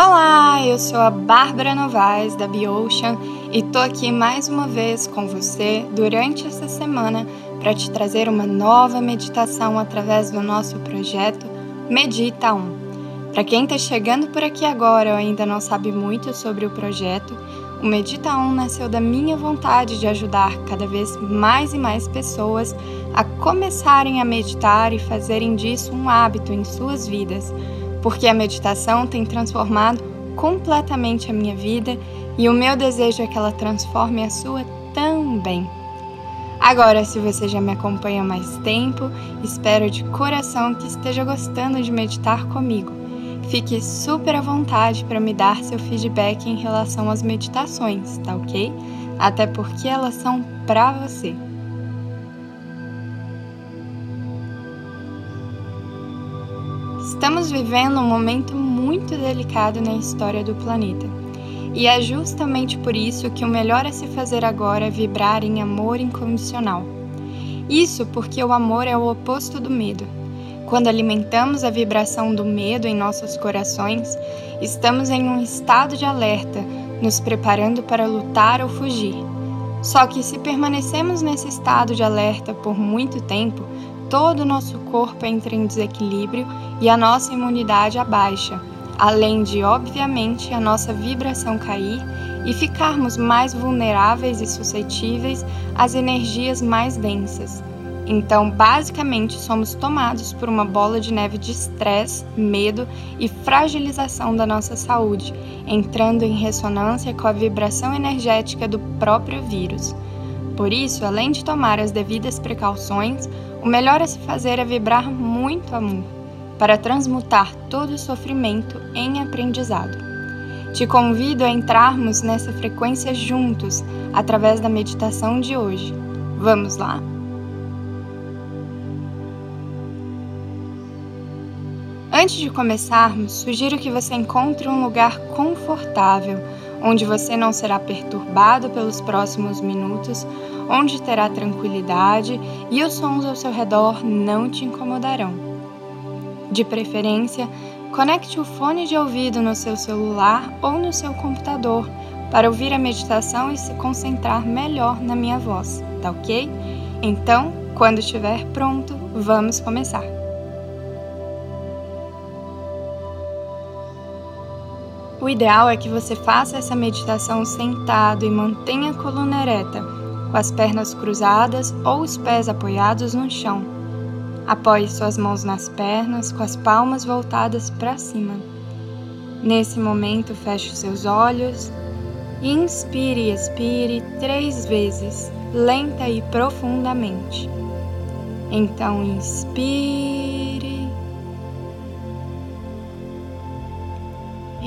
Olá, eu sou a Bárbara Novaes da Biocean e tô aqui mais uma vez com você durante essa semana para te trazer uma nova meditação através do nosso projeto Medita 1. Para quem está chegando por aqui agora ou ainda não sabe muito sobre o projeto, o Medita 1 nasceu da minha vontade de ajudar cada vez mais e mais pessoas a começarem a meditar e fazerem disso um hábito em suas vidas porque a meditação tem transformado completamente a minha vida e o meu desejo é que ela transforme a sua também. Agora, se você já me acompanha há mais tempo, espero de coração que esteja gostando de meditar comigo. Fique super à vontade para me dar seu feedback em relação às meditações, tá ok? Até porque elas são para você. Estamos vivendo um momento muito delicado na história do planeta. E é justamente por isso que o melhor a se fazer agora é vibrar em amor incondicional. Isso porque o amor é o oposto do medo. Quando alimentamos a vibração do medo em nossos corações, estamos em um estado de alerta, nos preparando para lutar ou fugir. Só que se permanecemos nesse estado de alerta por muito tempo, todo o nosso corpo entra em desequilíbrio e a nossa imunidade abaixa, além de, obviamente, a nossa vibração cair e ficarmos mais vulneráveis e suscetíveis às energias mais densas. Então, basicamente, somos tomados por uma bola de neve de estresse, medo e fragilização da nossa saúde, entrando em ressonância com a vibração energética do próprio vírus. Por isso, além de tomar as devidas precauções, o melhor a se fazer é vibrar muito amor, para transmutar todo o sofrimento em aprendizado. Te convido a entrarmos nessa frequência juntos através da meditação de hoje. Vamos lá? Antes de começarmos, sugiro que você encontre um lugar confortável, onde você não será perturbado pelos próximos minutos, onde terá tranquilidade e os sons ao seu redor não te incomodarão. De preferência, conecte o fone de ouvido no seu celular ou no seu computador para ouvir a meditação e se concentrar melhor na minha voz, tá ok? Então, quando estiver pronto, vamos começar. O ideal é que você faça essa meditação sentado e mantenha a coluna ereta, com as pernas cruzadas ou os pés apoiados no chão. Apoie suas mãos nas pernas, com as palmas voltadas para cima. Nesse momento, feche seus olhos. Inspire e expire três vezes, lenta e profundamente. Então, inspire.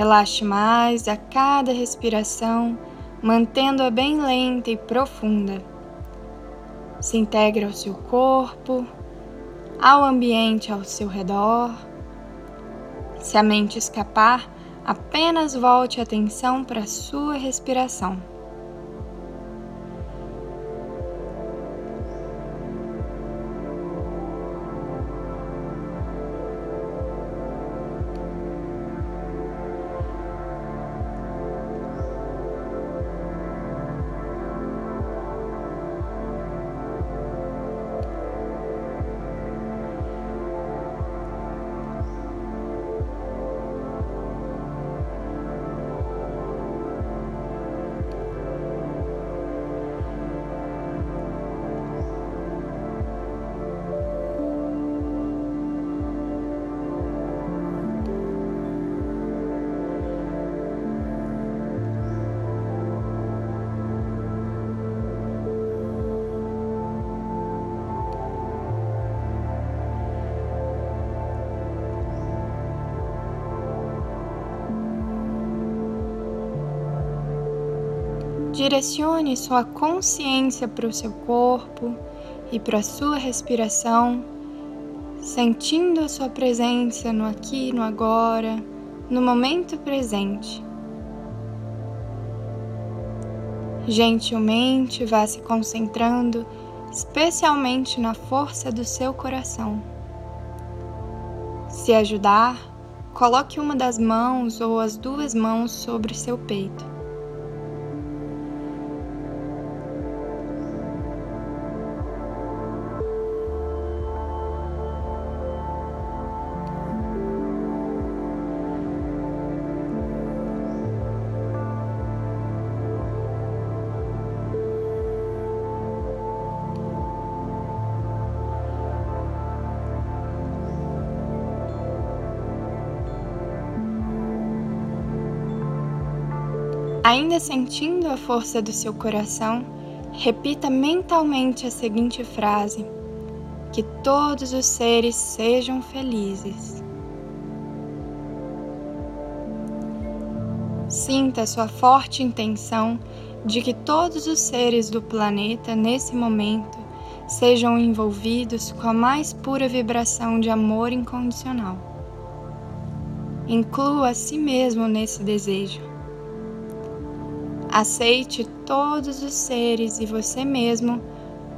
Relaxe mais a cada respiração, mantendo-a bem lenta e profunda se integre ao seu corpo, ao ambiente ao seu redor. Se a mente escapar, apenas volte a atenção para a sua respiração. Direcione sua consciência para o seu corpo e para a sua respiração, sentindo a sua presença no aqui, no agora, no momento presente. Gentilmente vá se concentrando especialmente na força do seu coração. Se ajudar, coloque uma das mãos ou as duas mãos sobre seu peito. Ainda sentindo a força do seu coração, repita mentalmente a seguinte frase: Que todos os seres sejam felizes. Sinta sua forte intenção de que todos os seres do planeta nesse momento sejam envolvidos com a mais pura vibração de amor incondicional. Inclua a si mesmo nesse desejo. Aceite todos os seres e você mesmo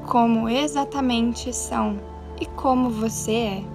como exatamente são e como você é.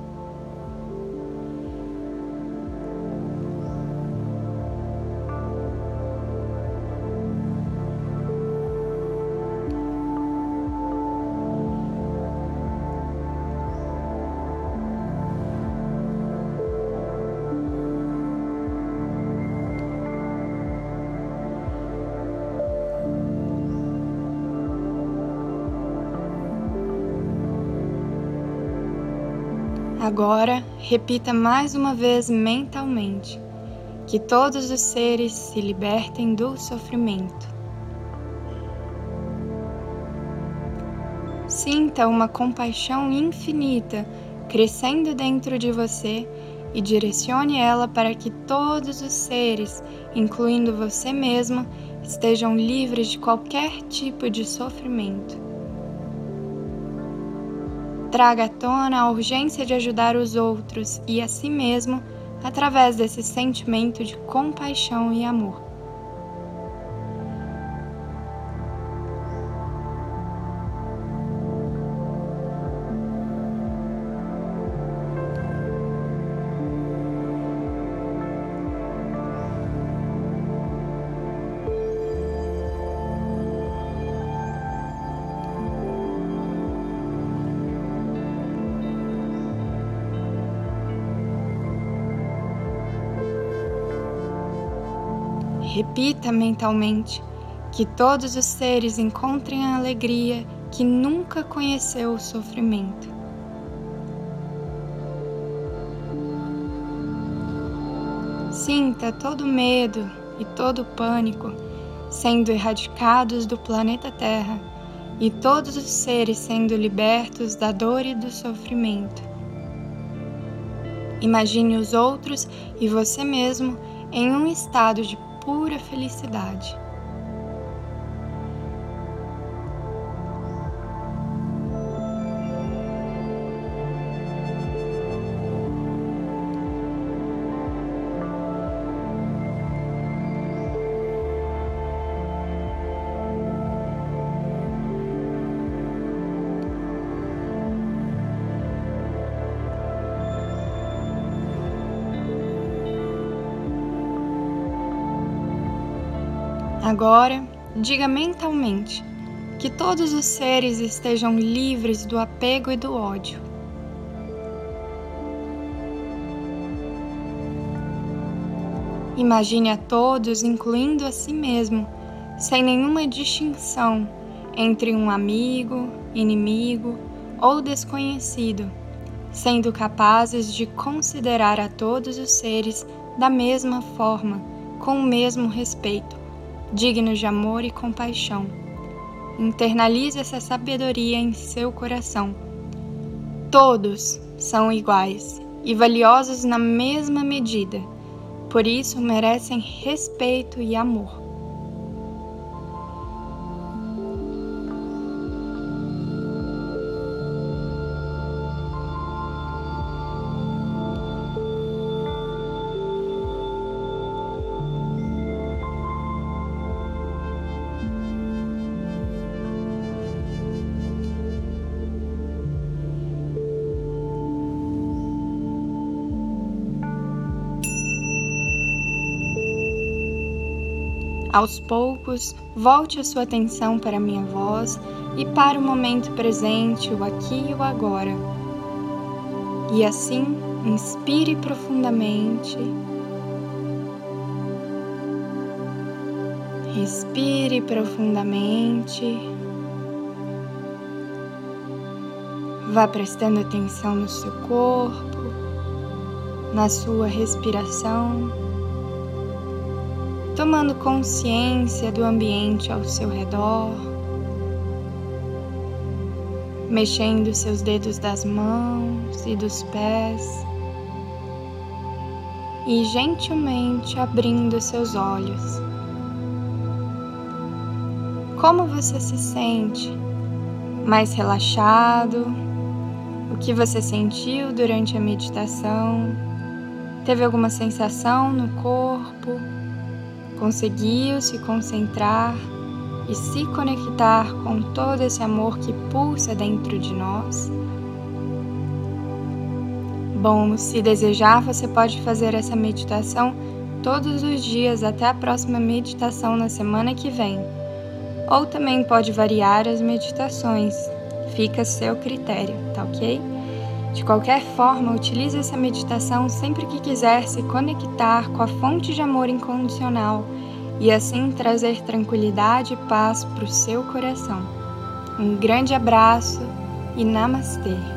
Agora, repita mais uma vez mentalmente que todos os seres se libertem do sofrimento. Sinta uma compaixão infinita crescendo dentro de você e direcione ela para que todos os seres, incluindo você mesmo, estejam livres de qualquer tipo de sofrimento traga à tona a urgência de ajudar os outros e a si mesmo através desse sentimento de compaixão e amor. Repita mentalmente que todos os seres encontrem a alegria que nunca conheceu o sofrimento. Sinta todo medo e todo pânico sendo erradicados do planeta Terra e todos os seres sendo libertos da dor e do sofrimento. Imagine os outros e você mesmo em um estado de pura felicidade. Agora, diga mentalmente que todos os seres estejam livres do apego e do ódio. Imagine a todos, incluindo a si mesmo, sem nenhuma distinção entre um amigo, inimigo ou desconhecido, sendo capazes de considerar a todos os seres da mesma forma, com o mesmo respeito dignos de amor e compaixão. Internalize essa sabedoria em seu coração. Todos são iguais e valiosos na mesma medida, por isso merecem respeito e amor. Aos poucos, volte a sua atenção para a minha voz e para o momento presente, o aqui e o agora. E assim, inspire profundamente. Respire profundamente. Vá prestando atenção no seu corpo, na sua respiração, tomando consciência do ambiente ao seu redor, mexendo seus dedos das mãos e dos pés e gentilmente abrindo seus olhos. Como você se sente? Mais relaxado? O que você sentiu durante a meditação? Teve alguma sensação no corpo? Conseguiu se concentrar e se conectar com todo esse amor que pulsa dentro de nós? Bom, se desejar, você pode fazer essa meditação todos os dias até a próxima meditação na semana que vem ou também pode variar as meditações, fica a seu critério, tá ok? De qualquer forma, utilize essa meditação sempre que quiser se conectar com a fonte de amor incondicional e assim trazer tranquilidade e paz para o seu coração. Um grande abraço e namastê!